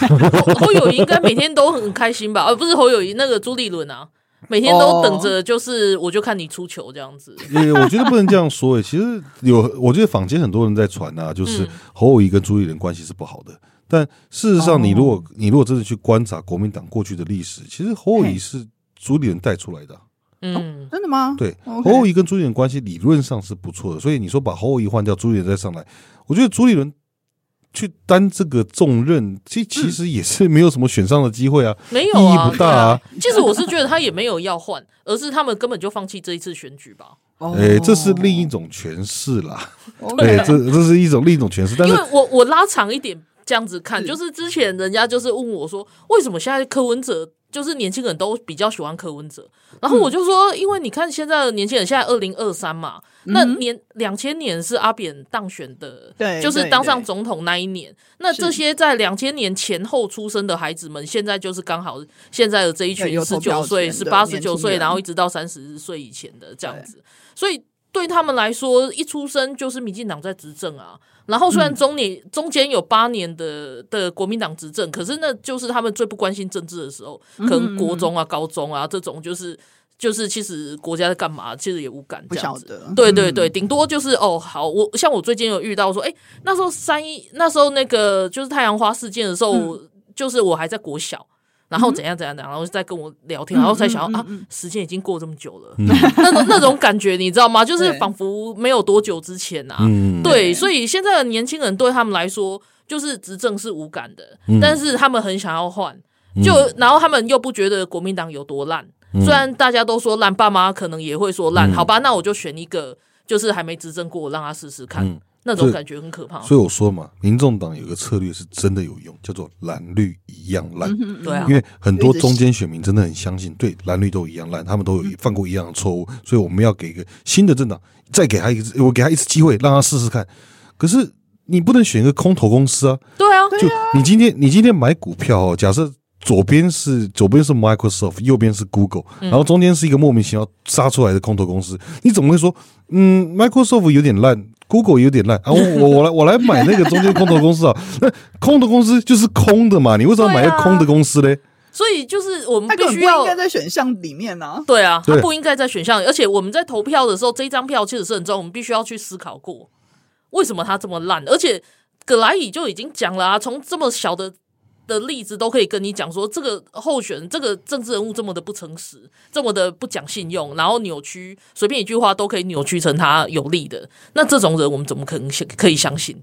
S2: 侯友谊应该每天都很开心吧？而不是侯友谊那个朱立伦啊。每天都等着，就是我就看你出球这样子。
S4: 也我觉得不能这样说诶，其实有，我觉得坊间很多人在传啊，就是侯友谊跟朱立伦关系是不好的。但事实上，你如果你如果真的去观察国民党过去的历史，其实侯友谊是朱立伦带出来的。
S2: 嗯，
S3: 真的吗？
S4: 对，侯友谊跟朱立伦关系理论上是不错的。所以你说把侯友谊换掉，朱立伦再上来，我觉得朱立伦。去担这个重任，其其实也是没有什么选上的机会啊，
S2: 没有啊，意义不大啊。其实我是觉得他也没有要换，而是他们根本就放弃这一次选举吧。
S4: 哎，这是另一种诠释啦。对，这这是一种另一种诠释。但是
S2: 因为我我拉长一点这样子看，就是之前人家就是问我说，为什么现在柯文哲就是年轻人都比较喜欢柯文哲？然后我就说，因为你看现在的年轻人，现在二零二三嘛。那年两千年是阿扁当选的，对，就是当上总统那一年。那这些在两千年前后出生的孩子们，现在就是刚好现在的这一群十九岁、十八、十九岁，然后一直到三十岁以前的这样子。所以对他们来说，一出生就是民进党在执政啊。然后虽然中年、嗯、中间有八年的的国民党执政，可是那就是他们最不关心政治的时候，可能国中啊、高中啊这种就是。就是其实国家在干嘛，其实也无感，这样子。对对对，顶多就是哦，好，我像我最近有遇到说，哎，那时候三一，那时候那个就是太阳花事件的时候，就是我还在国小，然后怎样怎样怎样，然后在跟我聊天，然后才想到啊，时间已经过这么久了，那种那种感觉你知道吗？就是仿佛没有多久之前啊。对，所以现在的年轻人对他们来说，就是执政是无感的，但是他们很想要换，就然后他们又不觉得国民党有多烂。虽然大家都说烂，爸妈可能也会说烂，好吧，那我就选一个，就是还没执政过，让他试试看，那种感觉很可怕。
S4: 所以我说嘛，民众党有个策略是真的有用，叫做蓝绿一样烂。
S2: 对啊，
S4: 因为很多中间选民真的很相信，对蓝绿都一样烂，他们都有犯过一样的错误，所以我们要给一个新的政党，再给他一次，我给他一次机会，让他试试看。可是你不能选一个空头公司啊。
S2: 对啊，
S4: 就你今天你今天买股票哦，假设。左边是左边是 Microsoft，右边是 Google，然后中间是一个莫名其妙杀出来的空头公司。你怎么会说，嗯，Microsoft 有点烂，Google 有点烂啊？我 我来我来买那个中间空头公司啊？那空头公司就是空的嘛？你为什么买一个空的公司嘞？
S2: 所以就是我们必须要
S3: 应该在选项里面呢？
S2: 对啊，它不应该在选项里。而且我们在投票的时候，这一张票其实是很重要，我们必须要去思考过为什么它这么烂。而且葛莱伊就已经讲了啊，从这么小的。的例子都可以跟你讲说，这个候选这个政治人物这么的不诚实，这么的不讲信用，然后扭曲，随便一句话都可以扭曲成他有利的，那这种人我们怎么可能可以相信？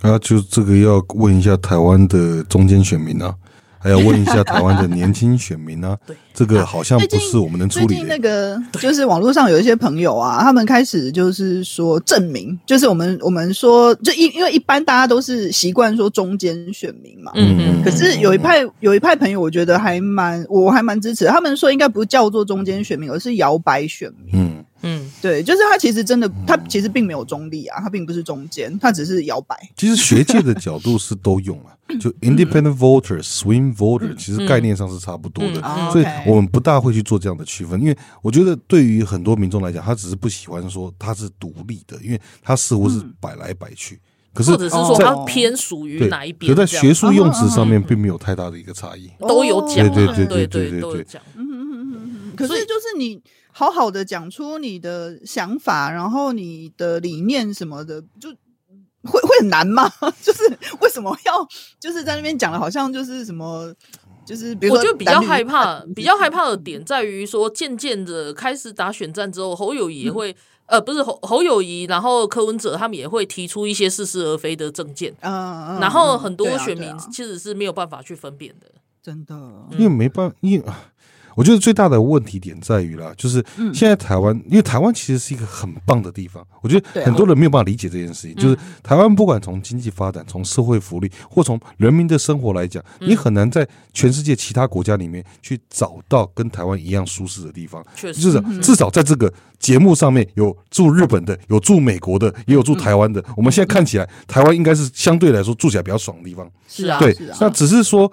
S4: 啊，就这个要问一下台湾的中间选民啊。还要问一下台湾的年轻选民啊，对，这个好像不是我们能处理的。
S3: 最近那个就是网络上有一些朋友啊，他们开始就是说证明，就是我们我们说，就因因为一般大家都是习惯说中间选民嘛，嗯嗯。可是有一派有一派朋友，我觉得还蛮我还蛮支持，他们说应该不叫做中间选民，而是摇摆选民。嗯嗯，对，就是他其实真的，他其实并没有中立啊，他并不是中间，他只是摇摆。
S4: 其实学界的角度是都用啊。就 independent voter、swing voter，其实概念上是差不多的，所以我们不大会去做这样的区分。因为我觉得对于很多民众来讲，他只是不喜欢说他是独立的，因为他似乎是摆来摆去。可是
S2: 或者是说他偏属于哪一边？
S4: 可在学术用词上面并没有太大的一个差异，
S2: 都有讲，
S4: 对对对对对对对。
S3: 可是就是你好好的讲出你的想法，然后你的理念什么的，就。会会很难吗？就是为什么要就是在那边讲的，好像就是什么，就是比如说
S2: 我就比较害怕，比较害怕的点在于说，渐渐的开始打选战之后，侯友谊也会、嗯、呃，不是侯侯友谊，然后柯文哲他们也会提出一些似是而非的政见，嗯嗯，然后很多选民其实是没有办法去分辨的，
S3: 真的，
S4: 因为没办法，因为。我觉得最大的问题点在于啦，就是现在台湾，因为台湾其实是一个很棒的地方。我觉得很多人没有办法理解这件事情，就是台湾不管从经济发展、从社会福利或从人民的生活来讲，你很难在全世界其他国家里面去找到跟台湾一样舒适的地方。确实，就是至少在这个节目上面有住日本的，有住美国的，也有住台湾的。我们现在看起来，台湾应该是相对来说住起来比较爽的地方。
S2: 是啊，
S4: 对，那只是说。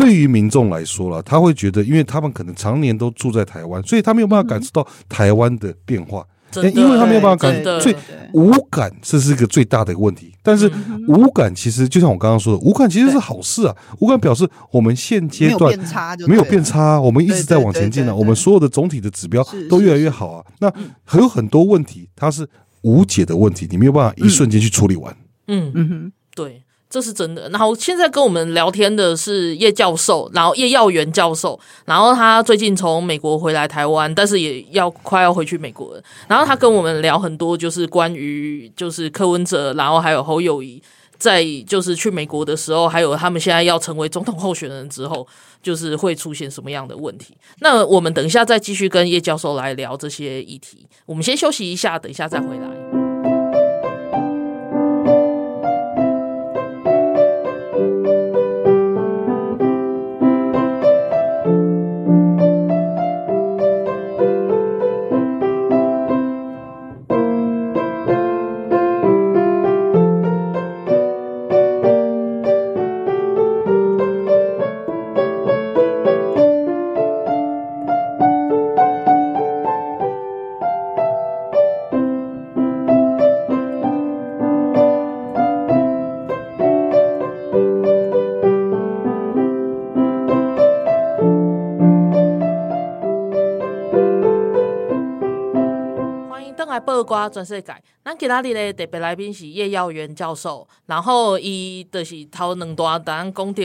S4: 对于民众来说了，他会觉得，因为他们可能常年都住在台湾，所以他没有办法感受到台湾的变化。因为他没有办法感，所以无感这是一个最大的一个问题。但是无感其实就像我刚刚说的，无感其实是好事啊。无感表示我们现阶段没有变差，我们一直在往前进呢。我们所有的总体的指标都越来越好啊。那还有很多问题，它是无解的问题，你没有办法一瞬间去处理完。
S2: 嗯嗯哼，对。这是真的。然后现在跟我们聊天的是叶教授，然后叶耀元教授，然后他最近从美国回来台湾，但是也要快要回去美国了。然后他跟我们聊很多，就是关于就是柯文哲，然后还有侯友谊在就是去美国的时候，还有他们现在要成为总统候选人之后，就是会出现什么样的问题？那我们等一下再继续跟叶教授来聊这些议题。我们先休息一下，等一下再回来。全世界，咱今仔日咧特别来宾是叶耀元教授，然后伊就是头两段咱讲到，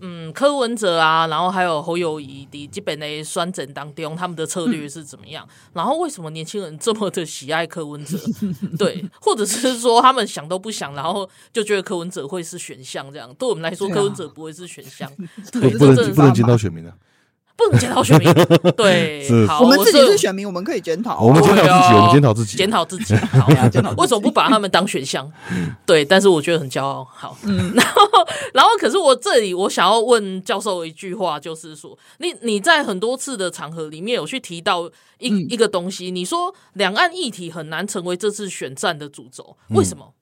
S2: 嗯，柯文哲啊，然后还有侯友宜伫这边的选整当中，他们的策略是怎么样？嗯、然后为什么年轻人这么的喜爱柯文哲？对，或者是说他们想都不想，然后就觉得柯文哲会是选项？这样对我们来说，柯文哲不会是选项，对，
S4: 不能不能进到选民的。
S2: 不能检讨选民，对，好，
S3: 我们自己是选民，我们可以检讨。
S4: 我们检讨自己，我们检讨自己，
S2: 检讨自己。好，检讨为什么不把他们当选项？对，但是我觉得很骄傲。好，嗯，然后，然后，可是我这里我想要问教授一句话，就是说，你你在很多次的场合里面有去提到一一个东西，你说两岸议题很难成为这次选战的主轴，为什么？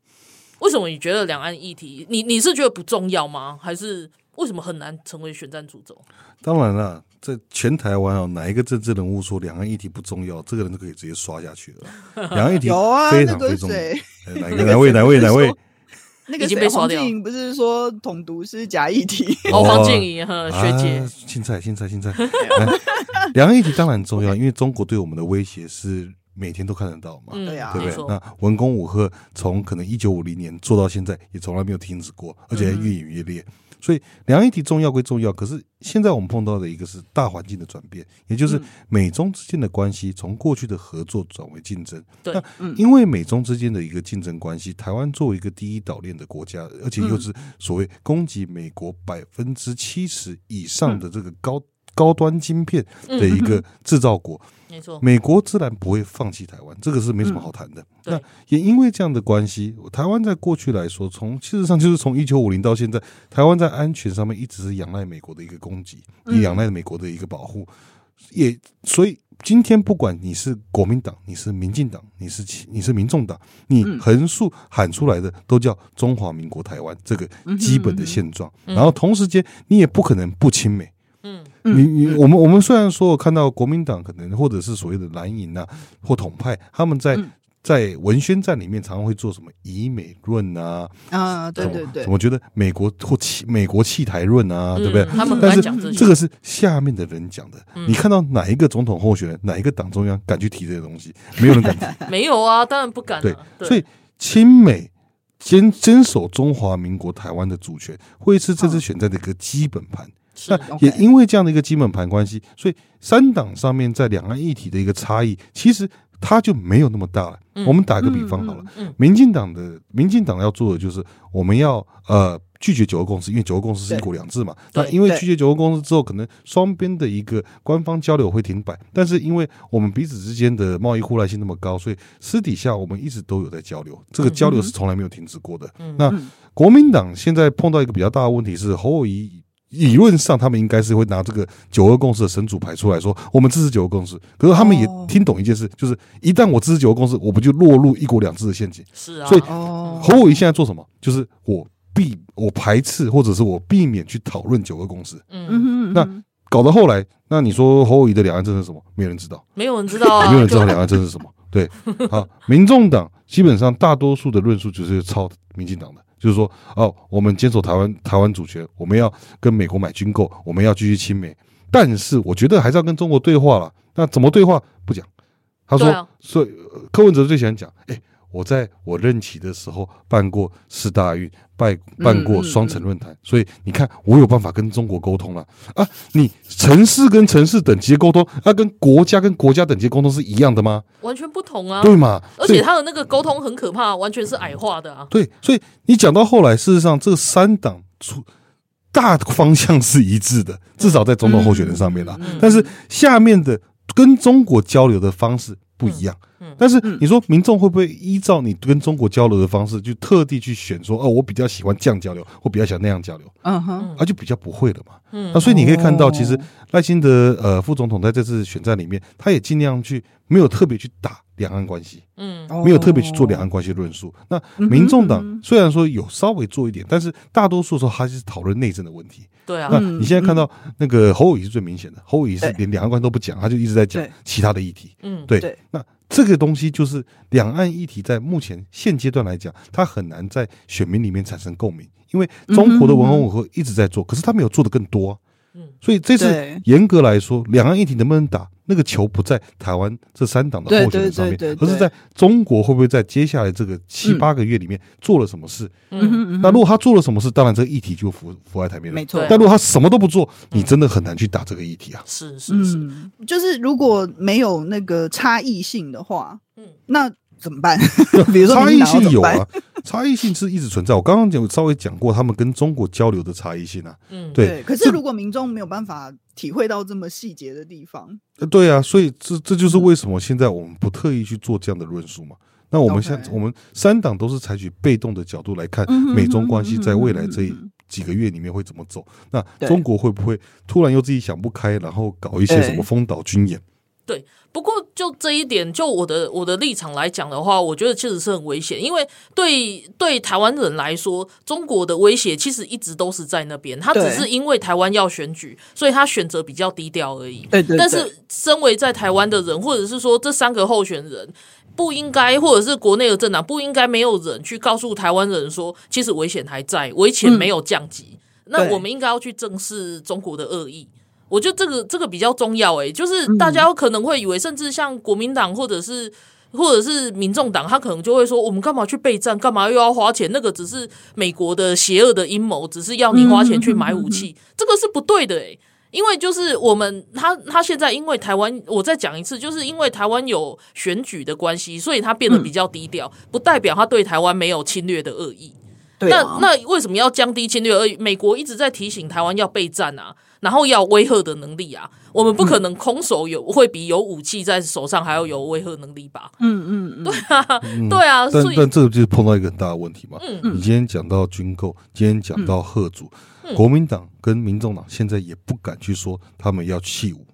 S2: 为什么你觉得两岸议题，你你是觉得不重要吗？还是为什么很难成为选战主轴？
S4: 当然了。在全台湾哦，哪一个政治人物说两岸议题不重要，这个人都可以直接刷下去了。两岸议题非常非常重要。哪个哪位哪位哪位？
S3: 那个谁？黄静莹不是说统独是假议题？
S2: 哦，黄静莹和学姐，
S4: 青菜青菜青菜。两岸议题当然重要，因为中国对我们的威胁是每天都看得到嘛。
S3: 对呀，
S4: 对不对？那文攻武赫从可能一九五零年做到现在，也从来没有停止过，而且还越演越烈。所以两岸议题重要归重要，可是现在我们碰到的一个是大环境的转变，也就是美中之间的关系从过去的合作转为竞争。
S2: 对，
S4: 那因为美中之间的一个竞争关系，台湾作为一个第一岛链的国家，而且又是所谓供给美国百分之七十以上的这个高高端晶片的一个制造国。
S2: 没错，
S4: 美国自然不会放弃台湾，这个是没什么好谈的。嗯、那也因为这样的关系，台湾在过去来说，从事实上就是从一九五零到现在，台湾在安全上面一直是仰赖美国的一个供给，也仰赖美国的一个保护。嗯、也所以今天不管你是国民党，你是民进党，你是你是民众党，你横竖喊出来的都叫中华民国台湾这个基本的现状。然后同时间，你也不可能不亲美。嗯，你你我们我们虽然说我看到国民党可能或者是所谓的蓝营啊或统派，他们在在文宣战里面常常会做什么以美论啊
S3: 啊，对对对，
S4: 我觉得美国或弃美国弃台论啊，对不对？
S2: 他们
S4: 但是这个是下面的人讲的，你看到哪一个总统候选人，哪一个党中央敢去提这些东西？没有人敢提，
S2: 没有啊，当然不敢。
S4: 对，所以亲美坚坚守中华民国台湾的主权，会是这次选战的一个基本盘。那也因为这样的一个基本盘关系，所以三党上面在两岸议题的一个差异，其实它就没有那么大了。我们打个比方好了，民进党的民进党要做的就是我们要呃拒绝九二共识，因为九二共识是一国两制嘛。那因为拒绝九二共识之后，可能双边的一个官方交流会停摆，但是因为我们彼此之间的贸易互赖性那么高，所以私底下我们一直都有在交流，这个交流是从来没有停止过的。那国民党现在碰到一个比较大的问题是侯友宜。理论上，他们应该是会拿这个九二共识的神主牌出来说，我们支持九二共识。可是他们也听懂一件事，就是一旦我支持九二共识，我不就落入一国两制的陷阱？
S2: 是啊。
S4: 所以侯友谊现在做什么？就是我避我排斥，或者是我避免去讨论九二共识。嗯嗯。那搞到后来，那你说侯友谊的两岸政策是什么？没有人知道。
S2: 没有人知道啊。
S4: 没有人知道两岸政策是什么？对。好，民众党基本上大多数的论述就是抄民进党的。就是说，哦，我们坚守台湾台湾主权，我们要跟美国买军购，我们要继续亲美，但是我觉得还是要跟中国对话了。那怎么对话？不讲。他说，啊、所以柯文哲最喜欢讲，哎，我在我任期的时候办过四大运，办办过双城论坛，嗯、所以你看我有办法跟中国沟通了啊！你城市跟城市等级沟通，那、啊、跟国家跟国家等级沟通是一样的吗？
S2: 完全不同啊，
S4: 对嘛？
S2: 而且他的那个沟通很可怕，完全是矮化的啊。
S4: 对，所以你讲到后来，事实上这三党出大方向是一致的，至少在总统候选人上面了。但是下面的跟中国交流的方式不一样。但是你说民众会不会依照你跟中国交流的方式，就特地去选说哦，我比较喜欢这样交流，我比较喜欢那样交流，嗯哼，啊就比较不会了嘛。嗯，那所以你可以看到，其实赖清德呃副总统在这次选战里面，他也尽量去没有特别去打两岸关系，嗯，没有特别去做两岸关系论述。那民众党虽然说有稍微做一点，但是大多数时候还是讨论内政的问题。
S2: 对啊，
S4: 那你现在看到那个侯友宜是最明显的，侯友宜是连两岸关系都不讲，他就一直在讲其他的议题。嗯，对，那。这个东西就是两岸议题，在目前现阶段来讲，它很难在选民里面产生共鸣，因为中国的文攻武吓一直在做，可是他没有做的更多。嗯，所以这次严格来说，两岸议题能不能打，那个球不在台湾这三党的候选人上面，而是在中国会不会在接下来这个七八个月里面做了什么事。嗯，那如果他做了什么事，当然这个议题就浮浮在台面了。没错，但如果他什么都不做，你真的很难去打这个议题啊。
S2: 是是是，
S3: 就是如果没有那个差异性的话，嗯，那。怎么办？比如说
S4: 差异性有啊，差异性是一直存在。我刚刚讲稍微讲过他们跟中国交流的差异性啊。嗯，对。
S3: 可是如果民众没有办法体会到这么细节的地方，
S4: 对啊，所以这这就是为什么现在我们不特意去做这样的论述嘛。那我们现在我们三党都是采取被动的角度来看美中关系在未来这几个月里面会怎么走。那中国会不会突然又自己想不开，然后搞一些什么封岛军演？
S2: 对。不过，就这一点，就我的我的立场来讲的话，我觉得确实是很危险。因为对对台湾人来说，中国的威胁其实一直都是在那边。他只是因为台湾要选举，所以他选择比较低调而已。对对对。但是，身为在台湾的人，或者是说这三个候选人，不应该，或者是国内的政党，不应该没有人去告诉台湾人说，其实危险还在，危险没有降级。嗯、那我们应该要去正视中国的恶意。我觉得这个这个比较重要诶，就是大家可能会以为，甚至像国民党或者是或者是民众党，他可能就会说，我们干嘛去备战，干嘛又要花钱？那个只是美国的邪恶的阴谋，只是要你花钱去买武器，这个是不对的诶。因为就是我们他他现在因为台湾，我再讲一次，就是因为台湾有选举的关系，所以他变得比较低调，不代表他对台湾没有侵略的恶意。那那为什么要降低侵略恶意？美国一直在提醒台湾要备战啊。然后要威吓的能力啊，我们不可能空手有会比有武器在手上还要有威吓能力吧？嗯嗯嗯，对啊，嗯、对啊。
S4: 但但这个就是碰到一个很大的问题嘛。嗯嗯。你今天讲到军购，今天讲到贺主，嗯、国民党跟民众党现在也不敢去说他们要弃武。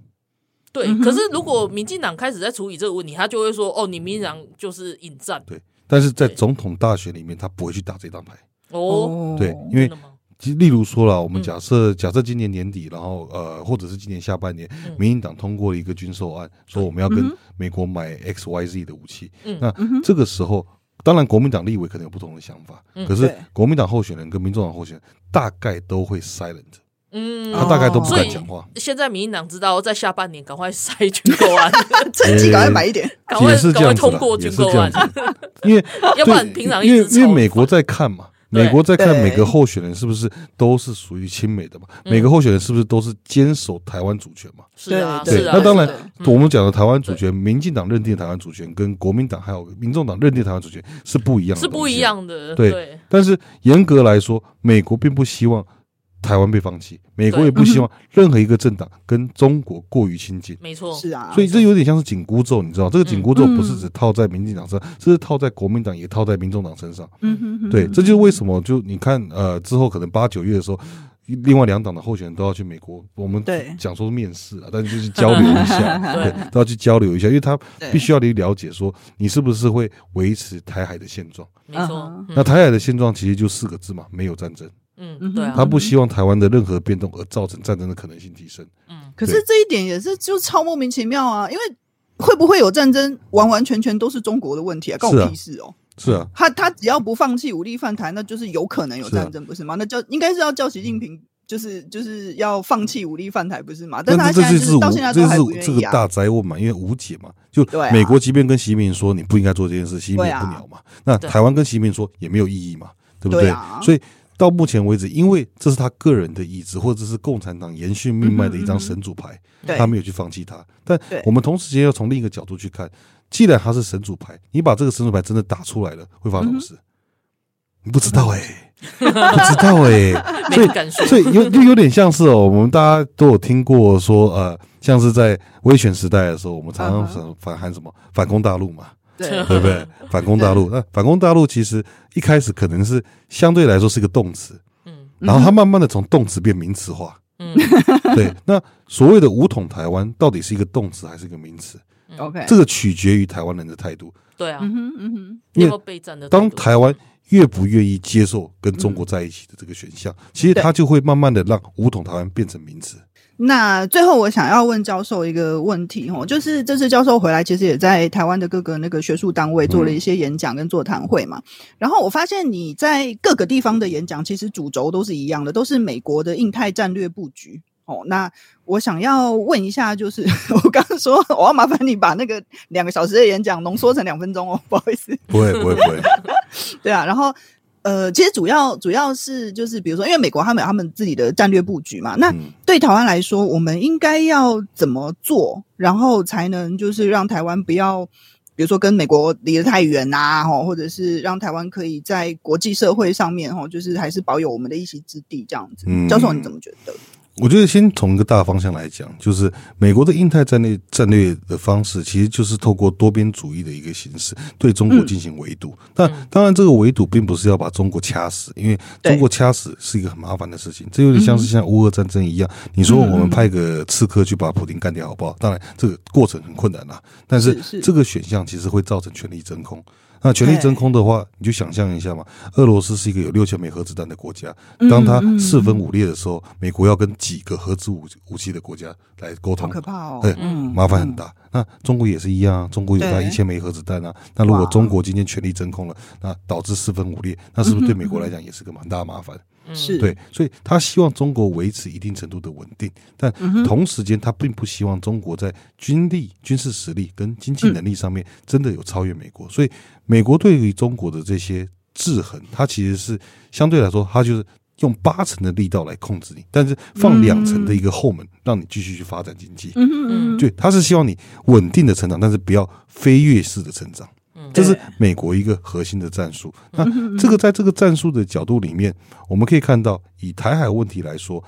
S2: 对，可是如果民进党开始在处理这个问题，他就会说：“哦，你民进党就是引战。”
S4: 对，但是在总统大选里面，他不会去打这张牌。哦，对，因为。例如说了，我们假设假设今年年底，然后呃，或者是今年下半年，民进党通过了一个军售案，说我们要跟美国买 X Y Z 的武器。那这个时候，当然国民党立委可能有不同的想法，可是国民党候选人跟民众党候选人大概都会 silent，嗯，他大概都不敢讲话。
S2: 现在民进党知道在下半年赶快塞军购案，
S3: 趁机赶快买一点，
S4: 赶快赶快
S2: 通过军购案，
S4: 因为
S2: 要不然平常
S4: 因为因为美国在看嘛。美国在看每个候选人是不是都是属于亲美的嘛？每个候选人是不是都是坚守台湾主权嘛？
S2: 是啊，
S4: 对。那当然，我们讲的台湾主权，民进党认定台湾主权跟国民党还有民众党认定台湾主权是不一样的，
S2: 是不一样的。
S4: 对，但是严格来说，美国并不希望。台湾被放弃，美国也不希望任何一个政党跟中国过于亲近。
S2: 没错，
S3: 是啊，
S4: 所以这有点像是紧箍咒，你知道？这个紧箍咒不是只套在民进党身上，这是套在国民党，也套在民众党身上。嗯哼，对，这就是为什么就你看，呃，之后可能八九月的时候，另外两党的候选人都要去美国，我们讲说面试啊，但是就是交流一下，对，都要去交流一下，因为他必须要去了解说，你是不是会维持台海的现状？
S2: 没错，
S4: 那台海的现状其实就四个字嘛，没有战争。
S2: 嗯，对啊，
S4: 他不希望台湾的任何变动而造成战争的可能性提升。
S3: 嗯，可是这一点也是就超莫名其妙啊！因为会不会有战争，完完全全都是中国的问题啊，关我屁事哦。
S4: 是啊，
S3: 他他只要不放弃武力犯台，那就是有可能有战争，不是吗？那叫应该是要叫习近平就是就是要放弃武力犯台，不是吗？但他现在就
S4: 是
S3: 到现在都还不愿意、啊、
S4: 这个大灾问嘛，因为无解嘛。就美国即便跟习近平说你不应该做这件事，习近平不鸟嘛。那台湾跟习近平说也没有意义嘛，对不对？对啊、所以到目前为止，因为这是他个人的意志，或者是共产党延续命脉的一张神主牌，嗯嗯他没有去放弃他。但我们同时间要从另一个角度去看，既然他是神主牌，你把这个神主牌真的打出来了，会发生什么事？嗯你不知道哎、欸，不知道哎、欸，所以所以有就有点像是哦，我们大家都有听过说呃，像是在威权时代的时候，我们常常反反喊什么反攻大陆嘛，对对不对？反攻大陆，那反攻大陆其实一开始可能是相对来说是个动词，嗯，然后它慢慢的从动词变名词化，嗯，对。那所谓的武统台湾到底是一个动词还是一个名词
S3: ？OK，
S4: 这个取决于台湾人的态度。
S2: 对啊，嗯哼嗯哼，
S4: 因为备战的当台湾。越不愿意接受跟中国在一起的这个选项，嗯、其实他就会慢慢的让武统台湾变成名词。
S3: 那最后我想要问教授一个问题哦，就是这次教授回来，其实也在台湾的各个那个学术单位做了一些演讲跟座谈会嘛。嗯、然后我发现你在各个地方的演讲，其实主轴都是一样的，都是美国的印太战略布局。哦，那我想要问一下，就是 我刚刚说我要麻烦你把那个两个小时的演讲浓缩成两分钟哦，不好意思。
S4: 不会，不会，不会。
S3: 对啊，然后呃，其实主要主要是就是比如说，因为美国他们有他们自己的战略布局嘛，那对台湾来说，我们应该要怎么做，然后才能就是让台湾不要，比如说跟美国离得太远啊，吼，或者是让台湾可以在国际社会上面，吼，就是还是保有我们的一席之地这样子。教授，你怎么觉得？
S4: 我觉得先从一个大方向来讲，就是美国的印太战略战略的方式，其实就是透过多边主义的一个形式对中国进行围堵。但当然，这个围堵并不是要把中国掐死，因为中国掐死是一个很麻烦的事情。这有点像是像乌俄战争一样，你说我们派个刺客去把普京干掉，好不好？当然，这个过程很困难啦。但是这个选项其实会造成权力真空。那权力真空的话，你就想象一下嘛。俄罗斯是一个有六千枚核子弹的国家，当它四分五裂的时候，美国要跟几个核子武武器的国家来沟通，
S3: 好可怕哦！
S4: 对，麻烦很大。那中国也是一样啊，中国有它一千枚核子弹啊。那如果中国今天权力真空了，那导致四分五裂，那是不是对美国来讲也是个蛮大的麻烦？
S3: 是
S4: 对，所以他希望中国维持一定程度的稳定，但同时间他并不希望中国在军力、军事实力跟经济能力上面真的有超越美国。所以，美国对于中国的这些制衡，它其实是相对来说，它就是用八成的力道来控制你，但是放两成的一个后门，让你继续去发展经济。嗯嗯，对，他是希望你稳定的成长，但是不要飞跃式的成长。这是美国一个核心的战术。那这个 在这个战术的角度里面，我们可以看到，以台海问题来说，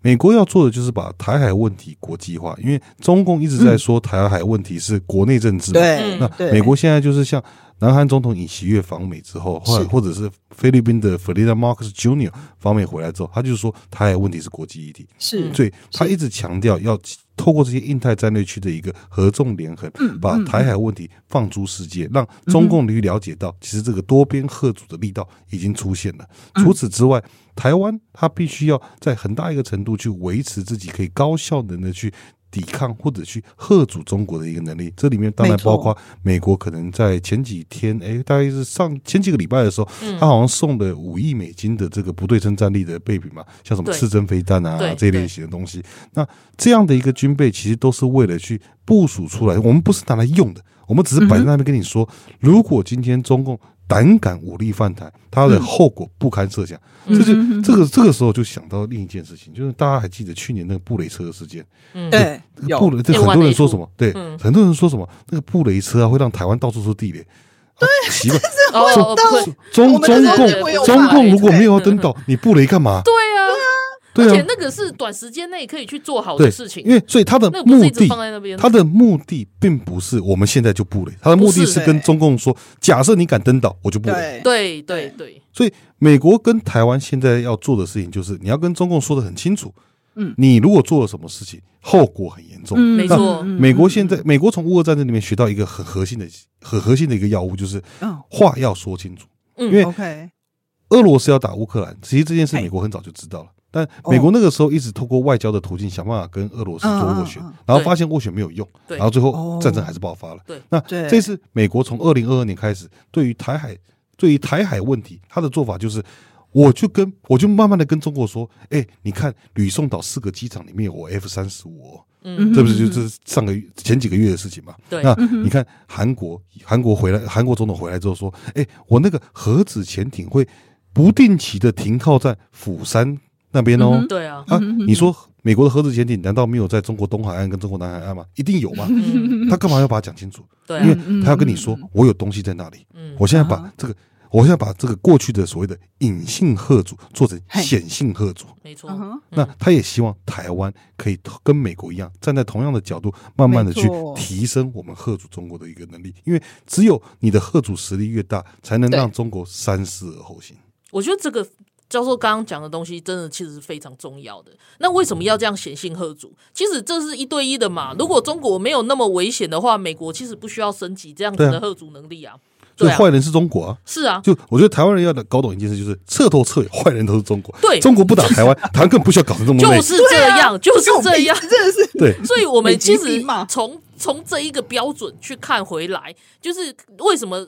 S4: 美国要做的就是把台海问题国际化。因为中共一直在说台海问题是国内政治嘛。
S3: 对。
S4: 那美国现在就是像南韩总统尹锡悦访美之后，或或者是菲律宾的 Ferdinand Marcos Jr. 访美回来之后，他就是说台海问题是国际议题。
S3: 是。
S4: 所以他一直强调要。透过这些印太战略区的一个合纵连横，把台海问题放诸世界，让中共去了解到，其实这个多边合阻的力道已经出现了。除此之外，台湾它必须要在很大一个程度去维持自己可以高效能的去。抵抗或者去吓阻中国的一个能力，这里面当然包括美国可能在前几天，哎，大概是上前几个礼拜的时候，他好像送了五亿美金的这个不对称战力的备品嘛，像什么刺针飞弹啊这一类型的东西。那这样的一个军备，其实都是为了去部署出来，我们不是拿来用的，我们只是摆在那边跟你说，如果今天中共。胆敢武力犯台，他的后果不堪设想。这就这个这个时候就想到另一件事情，就是大家还记得去年那个布雷车的事件？
S3: 对，
S4: 布雷，这很多人说什么？对，很多人说什么？那个布雷车啊，会让台湾到处是地雷。
S3: 对，
S4: 奇怪，
S3: 中
S4: 中共中共如果没有要登岛，你布雷干嘛？
S2: 对啊。
S4: 对啊，
S2: 而且那个是短时间内可以去做好的事情，
S4: 因为所以他的目的放在那边，他的目的并不是我们现在就布雷，他的目的是跟中共说，假设你敢登岛，我就布雷。
S2: 对对对。
S4: 所以美国跟台湾现在要做的事情，就是你要跟中共说的很清楚，嗯，你如果做了什么事情，后果很严重。
S2: 没错。
S4: 美国现在，美国从乌俄战争里面学到一个很核心的、很核心的一个药物，就是话要说清楚。嗯因为俄罗斯要打乌克兰，其实这件事美国很早就知道了。但美国那个时候一直透过外交的途径想办法跟俄罗斯做斡旋，然后发现斡旋没有用，然后最后战争还是爆发了。对那这次美国从二零二二年开始，对于台海，对于台海问题，他的做法就是，我就跟我就慢慢的跟中国说，哎，你看吕宋岛四个机场里面有 F 三十五，嗯，这不是就是上个月前几个月的事情嘛？
S2: 对，
S4: 那你看韩国韩国回来，韩国总统回来之后说，哎，我那个核子潜艇会不定期的停靠在釜山那边哦，
S2: 对啊，
S4: 啊，你说美国的核子潜艇难道没有在中国东海岸跟中国南海岸吗？一定有吗？他干嘛要把它讲清楚？
S2: 对，
S4: 因为他要跟你说，我有东西在那里，我现在把这个。我现在把这个过去的所谓的隐性吓阻做成显性吓阻，
S2: 没错。
S4: 那他也希望台湾可以跟美国一样，站在同样的角度，慢慢的去提升我们吓阻中国的一个能力。因为只有你的吓阻实力越大，才能让中国三思而后行。
S2: 我觉得这个教授刚刚讲的东西，真的其实是非常重要的。那为什么要这样显性吓阻？其实这是一对一的嘛。如果中国没有那么危险的话，美国其实不需要升级这样子的吓阻能力啊。
S4: 所以坏人是中国啊！
S2: 是啊，
S4: 就我觉得台湾人要搞懂一件事，就是彻头彻尾坏人都是中国。
S2: 对，
S4: 中国不打台湾，台湾更不需要搞成这么。
S2: 就是这样，就是这样，真的是
S4: 对。
S2: 所以我们其实从从这一个标准去看回来，就是为什么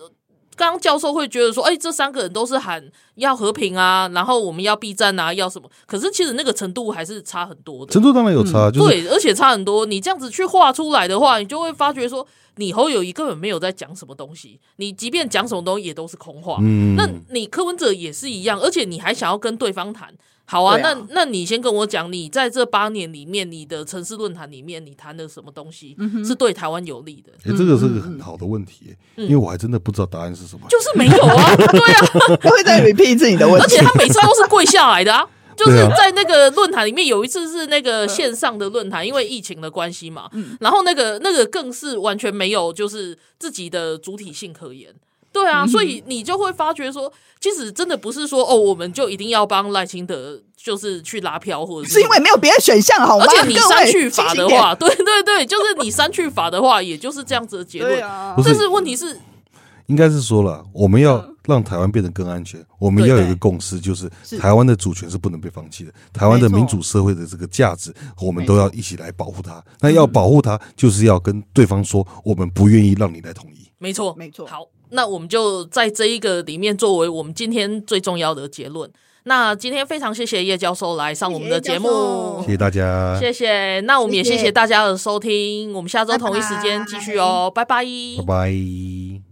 S2: 刚刚教授会觉得说，哎，这三个人都是喊要和平啊，然后我们要避战啊，要什么？可是其实那个程度还是差很多的。
S4: 程度当然有差，
S2: 对，而且差很多。你这样子去画出来的话，你就会发觉说。你侯友谊根本没有在讲什么东西，你即便讲什么东西也都是空话。嗯，那你柯文哲也是一样，而且你还想要跟对方谈，好啊？啊。那那你先跟我讲，你在这八年里面，你的城市论坛里面，你谈的什么东西是对台湾有利的？
S4: 哎、欸，这个是个很好的问题、欸，嗯、因为我还真的不知道答案是什么，
S2: 就是没有啊，对啊，
S3: 我会在 repeat 一次你的问题，
S2: 而且他每次都是跪下来的啊。就是在那个论坛里面，有一次是那个线上的论坛，因为疫情的关系嘛，然后那个那个更是完全没有就是自己的主体性可言，对啊，所以你就会发觉说，其实真的不是说哦，我们就一定要帮赖清德就是去拉票，或者是，
S3: 是因为没有别的选项好吗？
S2: 而且你删去法的话，对对对，就是你删去法的话，也就是这样子的结论。但是问题是。
S4: 应该是说了，我们要让台湾变得更安全，我们要有一个共识，就是台湾的主权是不能被放弃的，台湾的民主社会的这个价值，我们都要一起来保护它。那要保护它，就是要跟对方说，我们不愿意让你来统一。
S2: 没错，没错。好，那我们就在这一个里面作为我们今天最重要的结论。那今天非常谢谢叶教授来上我们的节目，
S4: 谢谢大家，
S2: 谢谢。那我们也谢谢大家的收听，我们下周同一时间继续哦，拜拜，
S4: 拜拜。